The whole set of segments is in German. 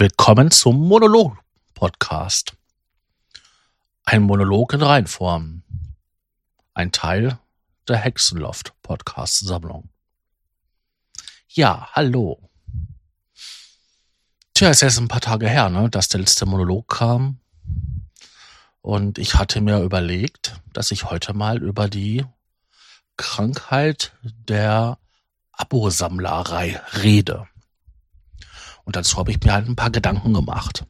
Willkommen zum Monolog-Podcast. Ein Monolog in Reinform. Ein Teil der Hexenloft-Podcast-Sammlung. Ja, hallo. Tja, es ist jetzt ein paar Tage her, ne, dass der letzte Monolog kam. Und ich hatte mir überlegt, dass ich heute mal über die Krankheit der Abosammlerei rede. Und dazu habe ich mir halt ein paar Gedanken gemacht.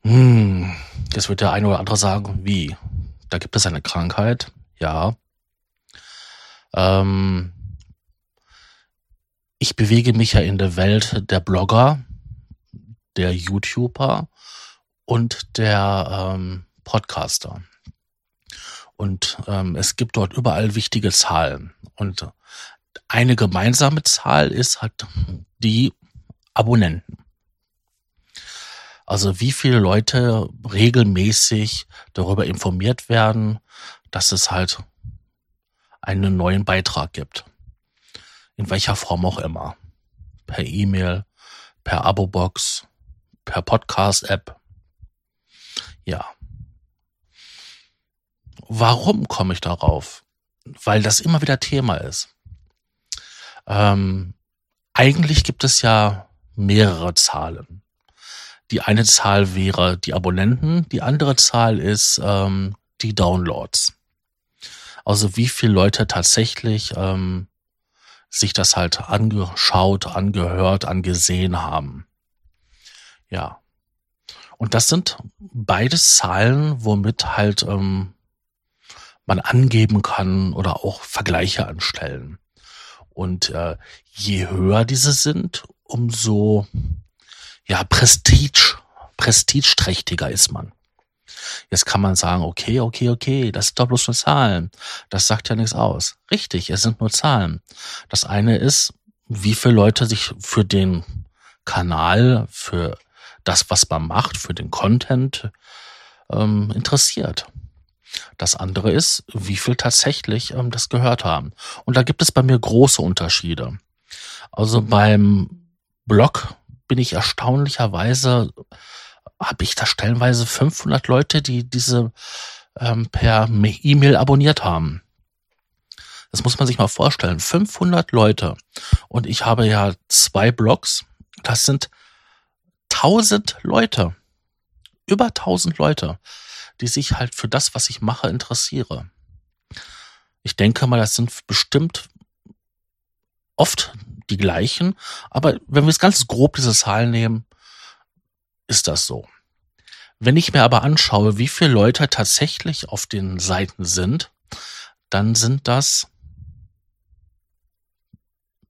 Hm, jetzt wird der eine oder andere sagen, wie? Da gibt es eine Krankheit? Ja. Ähm, ich bewege mich ja in der Welt der Blogger, der YouTuber und der ähm, Podcaster. Und ähm, es gibt dort überall wichtige Zahlen. Und eine gemeinsame Zahl ist halt die Abonnenten. Also wie viele Leute regelmäßig darüber informiert werden, dass es halt einen neuen Beitrag gibt. In welcher Form auch immer. Per E-Mail, per Abo-Box, per Podcast-App. Ja. Warum komme ich darauf? Weil das immer wieder Thema ist. Ähm, eigentlich gibt es ja mehrere Zahlen. Die eine Zahl wäre die Abonnenten, die andere Zahl ist ähm, die Downloads. Also wie viele Leute tatsächlich ähm, sich das halt angeschaut, angehört, angesehen haben. Ja. Und das sind beides Zahlen, womit halt ähm, man angeben kann oder auch Vergleiche anstellen. Und äh, je höher diese sind, umso ja Prestige, prestigeträchtiger ist man. Jetzt kann man sagen, okay, okay, okay, das sind doch bloß nur Zahlen. Das sagt ja nichts aus. Richtig, es sind nur Zahlen. Das eine ist, wie viele Leute sich für den Kanal, für das, was man macht, für den Content ähm, interessiert. Das andere ist, wie viel tatsächlich ähm, das gehört haben. Und da gibt es bei mir große Unterschiede. Also beim Blog bin ich erstaunlicherweise, habe ich da stellenweise 500 Leute, die diese ähm, per E-Mail abonniert haben. Das muss man sich mal vorstellen. 500 Leute. Und ich habe ja zwei Blogs. Das sind 1000 Leute. Über 1000 Leute, die sich halt für das, was ich mache, interessiere. Ich denke mal, das sind bestimmt oft die gleichen. Aber wenn wir es ganz grob diese Zahlen nehmen, ist das so. Wenn ich mir aber anschaue, wie viele Leute tatsächlich auf den Seiten sind, dann sind das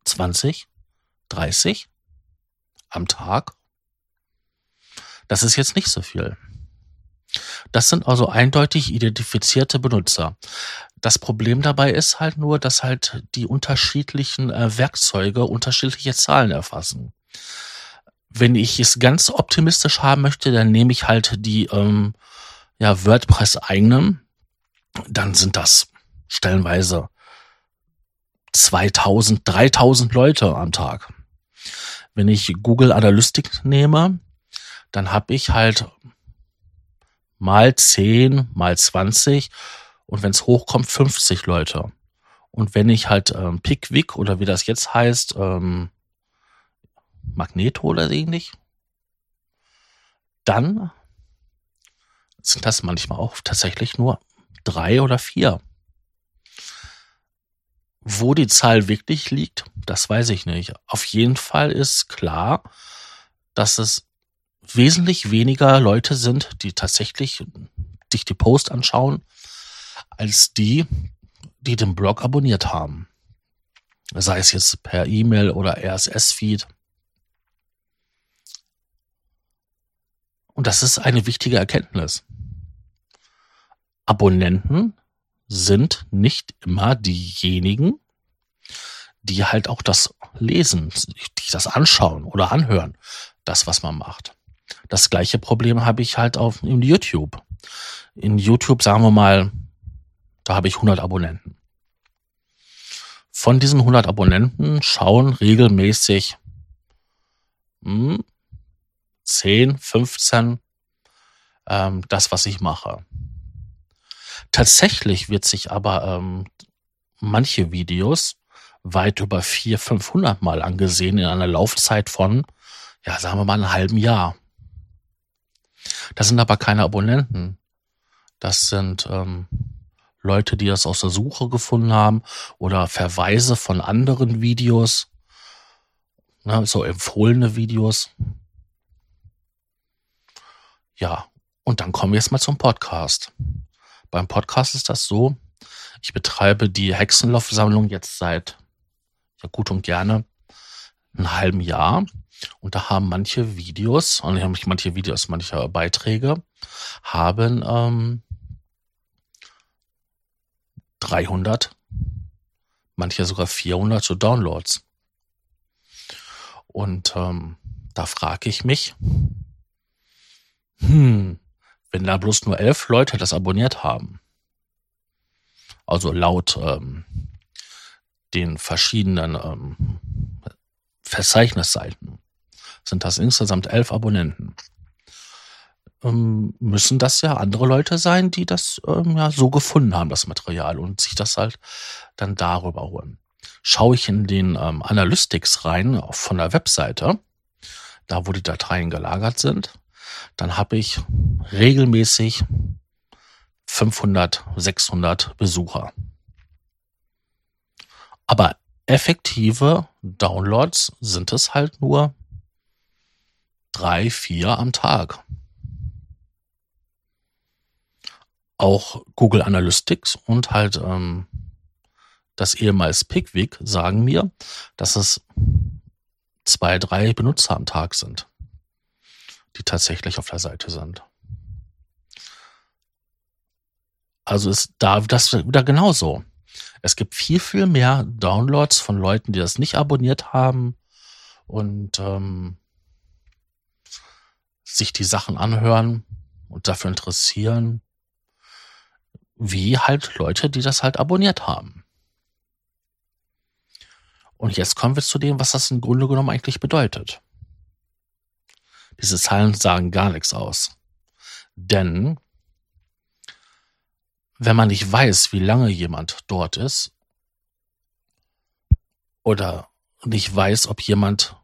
20, 30 am Tag. Das ist jetzt nicht so viel. Das sind also eindeutig identifizierte Benutzer. Das Problem dabei ist halt nur, dass halt die unterschiedlichen äh, Werkzeuge unterschiedliche Zahlen erfassen. Wenn ich es ganz optimistisch haben möchte, dann nehme ich halt die ähm, ja, WordPress eigenen. Dann sind das stellenweise 2000, 3000 Leute am Tag. Wenn ich Google Analytics nehme, dann habe ich halt mal 10, mal 20 und wenn es hochkommt, 50 Leute. Und wenn ich halt ähm, Pickwick oder wie das jetzt heißt, ähm, Magneto oder ähnlich, dann sind das manchmal auch tatsächlich nur drei oder vier. Wo die Zahl wirklich liegt, das weiß ich nicht. Auf jeden Fall ist klar, dass es wesentlich weniger Leute sind, die tatsächlich sich die Post anschauen, als die, die den Blog abonniert haben. Sei es jetzt per E-Mail oder RSS-Feed. Und das ist eine wichtige Erkenntnis. Abonnenten sind nicht immer diejenigen, die halt auch das lesen, die das anschauen oder anhören, das, was man macht. Das gleiche Problem habe ich halt auf in YouTube. In YouTube sagen wir mal, da habe ich 100 Abonnenten. Von diesen 100 Abonnenten schauen regelmäßig hm, 10, 15, ähm, das, was ich mache. Tatsächlich wird sich aber ähm, manche Videos weit über 400, 500 Mal angesehen in einer Laufzeit von, ja, sagen wir mal, einem halben Jahr. Das sind aber keine Abonnenten. Das sind ähm, Leute, die das aus der Suche gefunden haben oder Verweise von anderen Videos, ne, so empfohlene Videos. Ja, und dann kommen wir jetzt mal zum Podcast. Beim Podcast ist das so, ich betreibe die Hexenlaufsammlung jetzt seit ja gut und gerne einem halben Jahr. Und da haben manche Videos, und nicht manche Videos, manche Beiträge, haben ähm, 300, manche sogar 400 so Downloads. Und ähm, da frage ich mich, hm, wenn da bloß nur elf Leute das abonniert haben, also laut ähm, den verschiedenen ähm, Verzeichnisseiten, sind das insgesamt elf Abonnenten ähm, müssen das ja andere Leute sein, die das ähm, ja so gefunden haben, das Material, und sich das halt dann darüber holen. Schaue ich in den ähm, Analytics rein von der Webseite, da wo die Dateien gelagert sind, dann habe ich regelmäßig 500, 600 Besucher. Aber effektive Downloads sind es halt nur drei, vier am Tag. auch Google Analytics und halt ähm, das ehemals Pickwick sagen mir, dass es zwei, drei Benutzer am Tag sind, die tatsächlich auf der Seite sind. Also ist da das wieder genauso. Es gibt viel, viel mehr Downloads von Leuten, die das nicht abonniert haben und ähm, sich die Sachen anhören und dafür interessieren wie halt Leute, die das halt abonniert haben. Und jetzt kommen wir zu dem, was das im Grunde genommen eigentlich bedeutet. Diese Zahlen sagen gar nichts aus. Denn wenn man nicht weiß, wie lange jemand dort ist, oder nicht weiß, ob jemand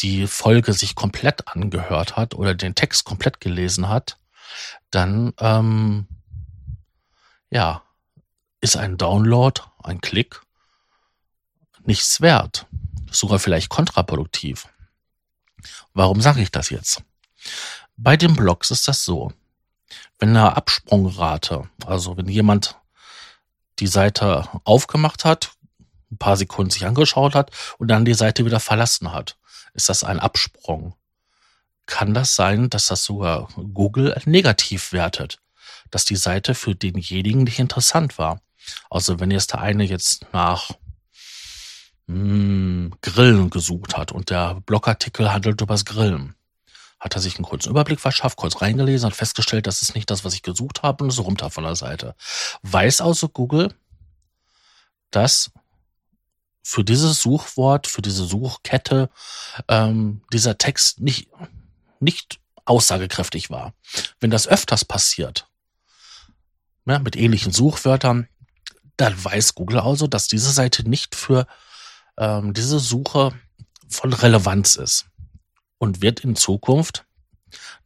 die Folge sich komplett angehört hat oder den Text komplett gelesen hat, dann ähm, ja, ist ein Download, ein Klick nichts wert. Sogar vielleicht kontraproduktiv. Warum sage ich das jetzt? Bei den Blogs ist das so. Wenn eine Absprungrate, also wenn jemand die Seite aufgemacht hat, ein paar Sekunden sich angeschaut hat und dann die Seite wieder verlassen hat, ist das ein Absprung kann das sein, dass das sogar Google negativ wertet, dass die Seite für denjenigen nicht interessant war. Also wenn jetzt der eine jetzt nach mh, hm, Grillen gesucht hat und der Blogartikel handelt übers Grillen, hat er sich einen kurzen Überblick verschafft, kurz reingelesen, hat festgestellt, das ist nicht das, was ich gesucht habe und ist runter von der Seite. Weiß also Google, dass für dieses Suchwort, für diese Suchkette ähm, dieser Text nicht nicht aussagekräftig war. Wenn das öfters passiert, ja, mit ähnlichen Suchwörtern, dann weiß Google also, dass diese Seite nicht für ähm, diese Suche von Relevanz ist und wird in Zukunft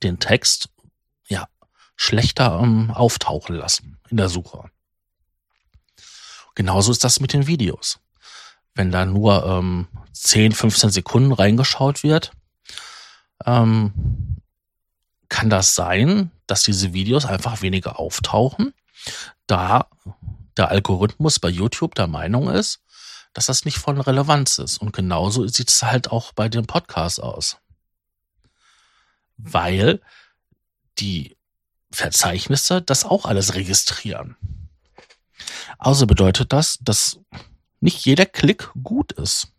den Text ja schlechter ähm, auftauchen lassen in der Suche. Genauso ist das mit den Videos. Wenn da nur ähm, 10, 15 Sekunden reingeschaut wird, ähm, kann das sein, dass diese Videos einfach weniger auftauchen, da der Algorithmus bei YouTube der Meinung ist, dass das nicht von Relevanz ist. Und genauso sieht es halt auch bei den Podcasts aus. Weil die Verzeichnisse das auch alles registrieren. Also bedeutet das, dass nicht jeder Klick gut ist,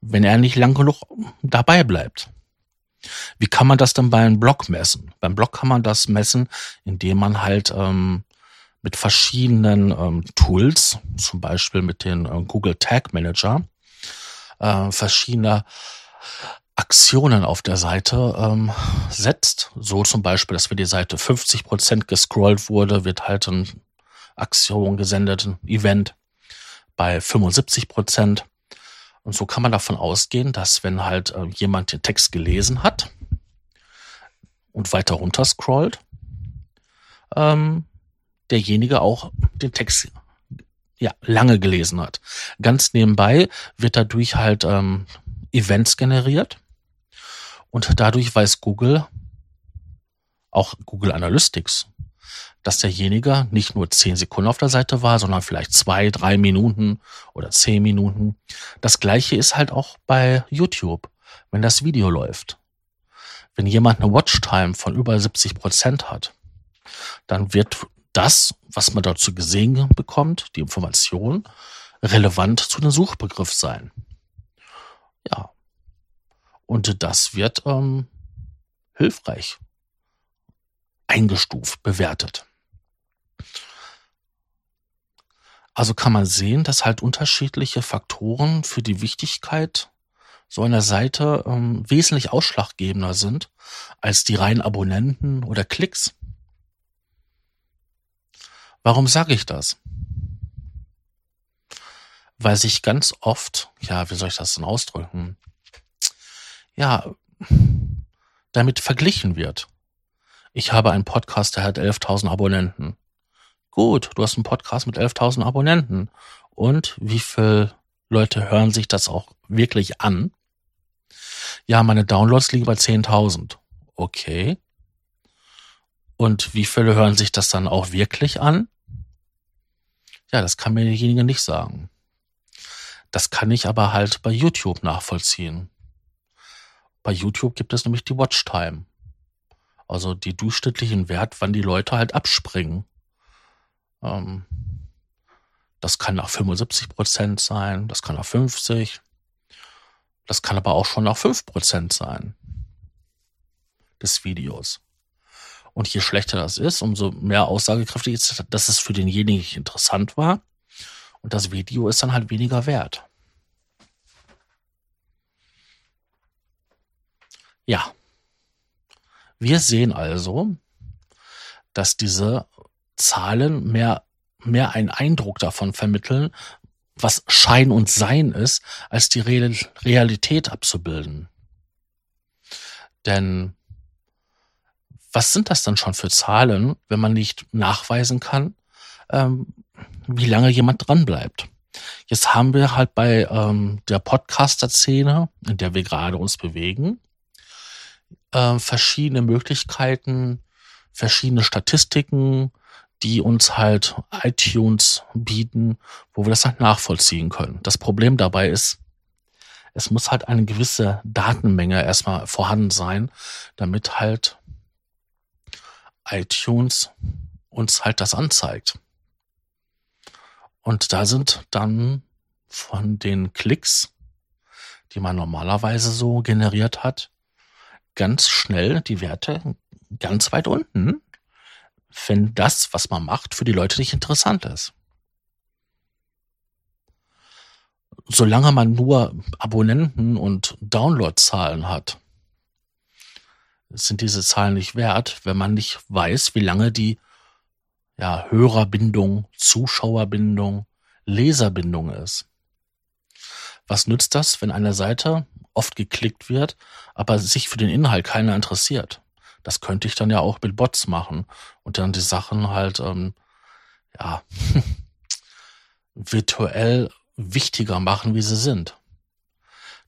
wenn er nicht lang genug dabei bleibt. Wie kann man das denn beim Blog messen? Beim Blog kann man das messen, indem man halt ähm, mit verschiedenen ähm, Tools, zum Beispiel mit den äh, Google Tag Manager, äh, verschiedene Aktionen auf der Seite ähm, setzt. So zum Beispiel, dass wenn die Seite 50% gescrollt wurde, wird halt eine Aktion gesendet, ein Event bei 75%. Und so kann man davon ausgehen, dass wenn halt äh, jemand den Text gelesen hat und weiter runter scrollt, ähm, derjenige auch den Text ja lange gelesen hat. Ganz nebenbei wird dadurch halt ähm, Events generiert und dadurch weiß Google, auch Google Analytics, dass derjenige nicht nur zehn Sekunden auf der Seite war, sondern vielleicht zwei, drei Minuten oder zehn Minuten. Das gleiche ist halt auch bei YouTube, wenn das Video läuft. Wenn jemand eine Watchtime von über 70 Prozent hat, dann wird das, was man dazu gesehen bekommt, die Information, relevant zu dem Suchbegriff sein. Ja, und das wird ähm, hilfreich eingestuft, bewertet. Also kann man sehen, dass halt unterschiedliche Faktoren für die Wichtigkeit so einer Seite ähm, wesentlich ausschlaggebender sind als die reinen Abonnenten oder Klicks. Warum sage ich das? Weil sich ganz oft, ja, wie soll ich das denn ausdrücken? ja, damit verglichen wird. Ich habe einen Podcast, der hat 11.000 Abonnenten. Gut, du hast einen Podcast mit 11.000 Abonnenten. Und wie viele Leute hören sich das auch wirklich an? Ja, meine Downloads liegen bei 10.000. Okay. Und wie viele hören sich das dann auch wirklich an? Ja, das kann mir derjenige nicht sagen. Das kann ich aber halt bei YouTube nachvollziehen. Bei YouTube gibt es nämlich die Watchtime. Also die durchschnittlichen Wert, wann die Leute halt abspringen. Ähm, das kann nach 75 Prozent sein, das kann nach 50, das kann aber auch schon nach 5 Prozent sein des Videos. Und je schlechter das ist, umso mehr aussagekräftig ist, dass es für denjenigen interessant war. Und das Video ist dann halt weniger wert. Ja. Wir sehen also, dass diese Zahlen mehr, mehr einen Eindruck davon vermitteln, was Schein und Sein ist, als die Realität abzubilden. Denn was sind das dann schon für Zahlen, wenn man nicht nachweisen kann, ähm, wie lange jemand dran bleibt? Jetzt haben wir halt bei ähm, der Podcaster-Szene, in der wir gerade uns bewegen, äh, verschiedene Möglichkeiten, verschiedene Statistiken, die uns halt iTunes bieten, wo wir das halt nachvollziehen können. Das Problem dabei ist, es muss halt eine gewisse Datenmenge erstmal vorhanden sein, damit halt iTunes uns halt das anzeigt. Und da sind dann von den Klicks, die man normalerweise so generiert hat, ganz schnell die Werte ganz weit unten, wenn das, was man macht, für die Leute nicht interessant ist. Solange man nur Abonnenten und Downloadzahlen hat, sind diese Zahlen nicht wert, wenn man nicht weiß, wie lange die ja, Hörerbindung, Zuschauerbindung, Leserbindung ist. Was nützt das, wenn eine Seite oft geklickt wird, aber sich für den Inhalt keiner interessiert. Das könnte ich dann ja auch mit Bots machen und dann die Sachen halt, ähm, ja, virtuell wichtiger machen, wie sie sind.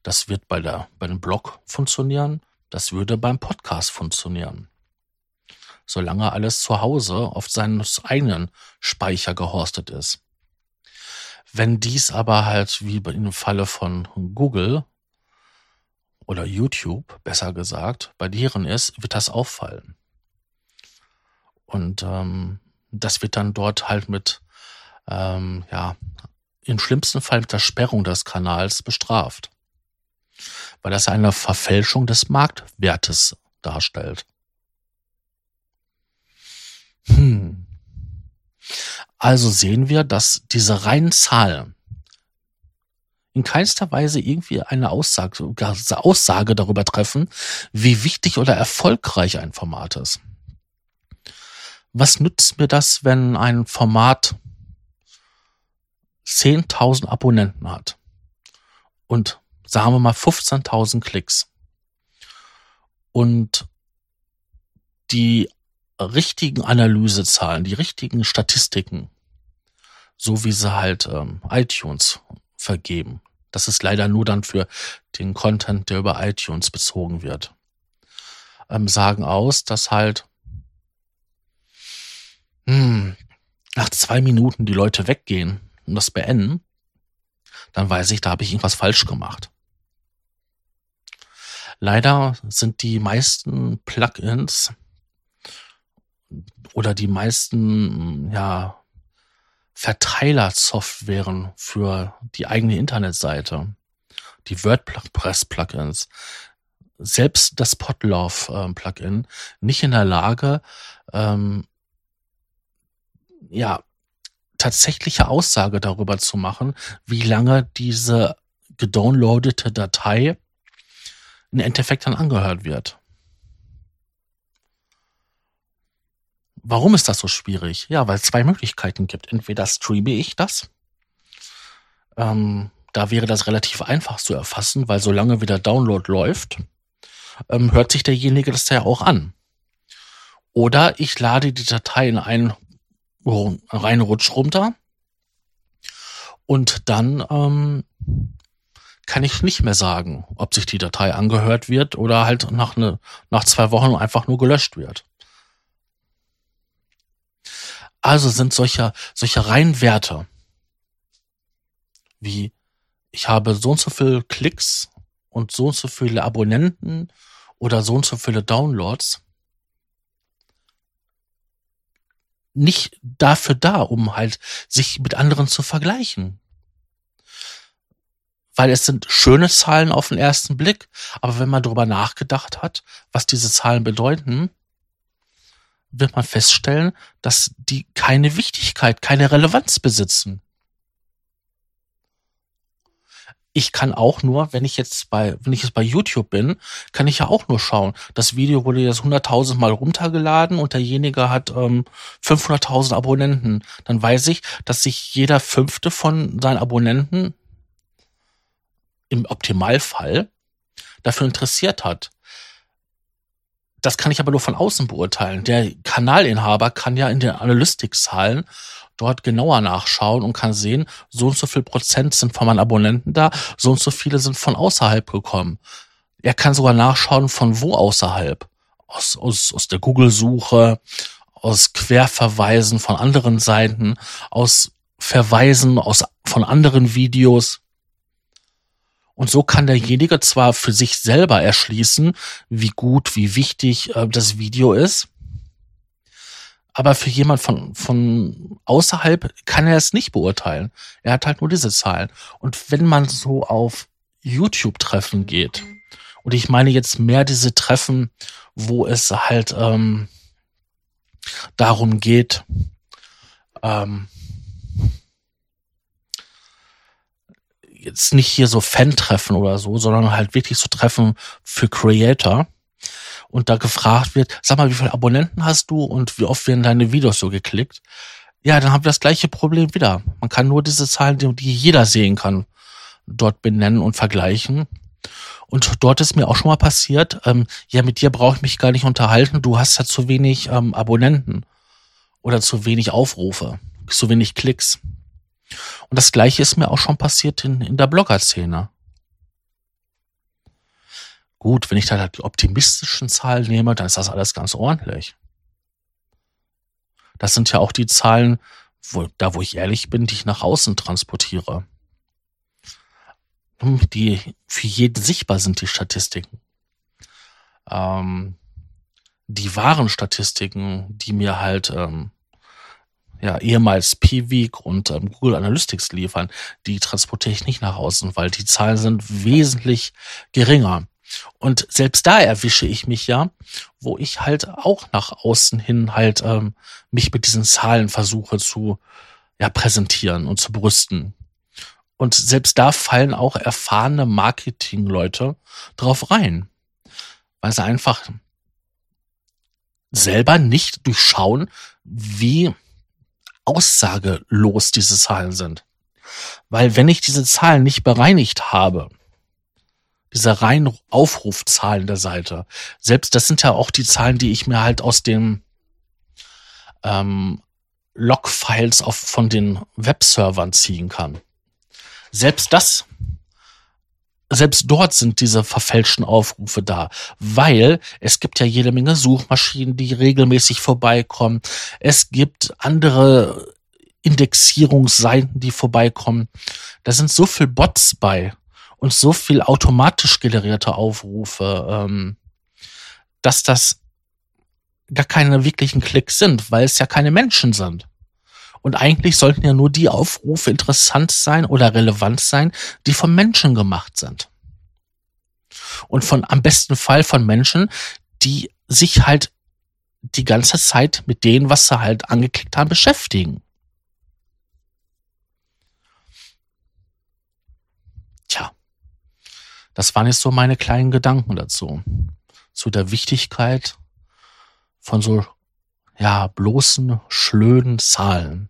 Das wird bei der, bei dem Blog funktionieren. Das würde beim Podcast funktionieren. Solange alles zu Hause auf seinen eigenen Speicher gehostet ist. Wenn dies aber halt wie im Falle von Google oder YouTube, besser gesagt, bei deren ist, wird das auffallen. Und ähm, das wird dann dort halt mit, ähm, ja, im schlimmsten Fall mit der Sperrung des Kanals bestraft. Weil das eine Verfälschung des Marktwertes darstellt. Hm. Also sehen wir, dass diese reinen Zahlen in keinster Weise irgendwie eine Aussage, Aussage darüber treffen, wie wichtig oder erfolgreich ein Format ist. Was nützt mir das, wenn ein Format 10.000 Abonnenten hat und sagen wir mal 15.000 Klicks und die richtigen Analysezahlen, die richtigen Statistiken, so wie sie halt ähm, iTunes vergeben. Das ist leider nur dann für den Content, der über iTunes bezogen wird. Ähm, sagen aus, dass halt hm, nach zwei Minuten die Leute weggehen und das beenden, dann weiß ich, da habe ich irgendwas falsch gemacht. Leider sind die meisten Plugins oder die meisten ja Verteilersoftwaren für die eigene Internetseite, die WordPress-Plugins, selbst das Podlove-Plugin nicht in der Lage, ähm, ja, tatsächliche Aussage darüber zu machen, wie lange diese gedownloadete Datei im Endeffekt dann angehört wird. Warum ist das so schwierig? Ja, weil es zwei Möglichkeiten gibt. Entweder streame ich das. Ähm, da wäre das relativ einfach zu erfassen, weil solange wieder Download läuft, ähm, hört sich derjenige das ja auch an. Oder ich lade die Datei in einen Rutsch runter und dann ähm, kann ich nicht mehr sagen, ob sich die Datei angehört wird oder halt nach, ne, nach zwei Wochen einfach nur gelöscht wird. Also sind solche, solche Reinwerte wie ich habe so und so viele Klicks und so und so viele Abonnenten oder so und so viele Downloads nicht dafür da, um halt sich mit anderen zu vergleichen. Weil es sind schöne Zahlen auf den ersten Blick, aber wenn man darüber nachgedacht hat, was diese Zahlen bedeuten, wird man feststellen, dass die keine Wichtigkeit, keine Relevanz besitzen. Ich kann auch nur, wenn ich jetzt bei, wenn ich jetzt bei YouTube bin, kann ich ja auch nur schauen. Das Video wurde jetzt 100.000 Mal runtergeladen und derjenige hat ähm, 500.000 Abonnenten. Dann weiß ich, dass sich jeder fünfte von seinen Abonnenten im Optimalfall dafür interessiert hat. Das kann ich aber nur von außen beurteilen. Der Kanalinhaber kann ja in den Analytics-Zahlen dort genauer nachschauen und kann sehen, so und so viel Prozent sind von meinen Abonnenten da, so und so viele sind von außerhalb gekommen. Er kann sogar nachschauen, von wo außerhalb. Aus, aus, aus der Google-Suche, aus Querverweisen von anderen Seiten, aus Verweisen aus, von anderen Videos. Und so kann derjenige zwar für sich selber erschließen, wie gut, wie wichtig äh, das Video ist, aber für jemand von, von außerhalb kann er es nicht beurteilen. Er hat halt nur diese Zahlen. Und wenn man so auf YouTube-Treffen geht, und ich meine jetzt mehr diese Treffen, wo es halt ähm, darum geht, ähm, jetzt nicht hier so Fan-Treffen oder so, sondern halt wirklich so Treffen für Creator. Und da gefragt wird, sag mal, wie viele Abonnenten hast du und wie oft werden deine Videos so geklickt? Ja, dann haben wir das gleiche Problem wieder. Man kann nur diese Zahlen, die jeder sehen kann, dort benennen und vergleichen. Und dort ist mir auch schon mal passiert, ähm, ja, mit dir brauche ich mich gar nicht unterhalten, du hast ja zu wenig ähm, Abonnenten oder zu wenig Aufrufe, zu wenig Klicks. Und das gleiche ist mir auch schon passiert in, in der Blogger-Szene. Gut, wenn ich da die optimistischen Zahlen nehme, dann ist das alles ganz ordentlich. Das sind ja auch die Zahlen, wo, da wo ich ehrlich bin, die ich nach außen transportiere. Die für jeden sichtbar sind, die Statistiken. Ähm, die wahren Statistiken, die mir halt ähm, ja, ehemals Piwik und ähm, Google Analytics liefern, die transportiere ich nicht nach außen, weil die Zahlen sind wesentlich geringer. Und selbst da erwische ich mich ja, wo ich halt auch nach außen hin halt ähm, mich mit diesen Zahlen versuche zu ja, präsentieren und zu brüsten. Und selbst da fallen auch erfahrene Marketingleute drauf rein, weil sie einfach selber nicht durchschauen, wie aussagelos diese Zahlen sind. Weil wenn ich diese Zahlen nicht bereinigt habe, diese reinen Aufrufzahlen der Seite, selbst das sind ja auch die Zahlen, die ich mir halt aus den ähm, Logfiles auf, von den Webservern ziehen kann. Selbst das selbst dort sind diese verfälschten Aufrufe da, weil es gibt ja jede Menge Suchmaschinen, die regelmäßig vorbeikommen. Es gibt andere Indexierungsseiten, die vorbeikommen. Da sind so viel Bots bei und so viel automatisch generierte Aufrufe, ähm, dass das gar keine wirklichen Klicks sind, weil es ja keine Menschen sind. Und eigentlich sollten ja nur die Aufrufe interessant sein oder relevant sein, die von Menschen gemacht sind. Und von am besten Fall von Menschen, die sich halt die ganze Zeit mit denen, was sie halt angeklickt haben, beschäftigen. Tja, das waren jetzt so meine kleinen Gedanken dazu. Zu der Wichtigkeit von so, ja, bloßen, schlöden Zahlen.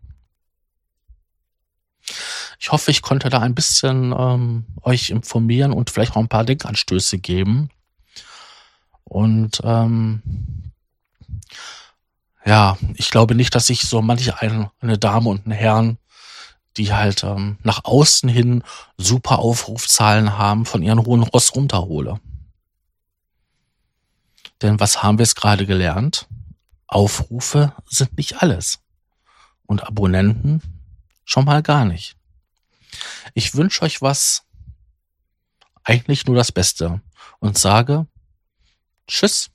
Ich hoffe, ich konnte da ein bisschen ähm, euch informieren und vielleicht auch ein paar Denkanstöße geben. Und ähm, ja, ich glaube nicht, dass ich so manche eine, eine Dame und einen Herrn, die halt ähm, nach außen hin super Aufrufzahlen haben, von ihren hohen Ross runterhole. Denn was haben wir jetzt gerade gelernt? Aufrufe sind nicht alles. Und Abonnenten schon mal gar nicht. Ich wünsche euch was, eigentlich nur das Beste und sage Tschüss.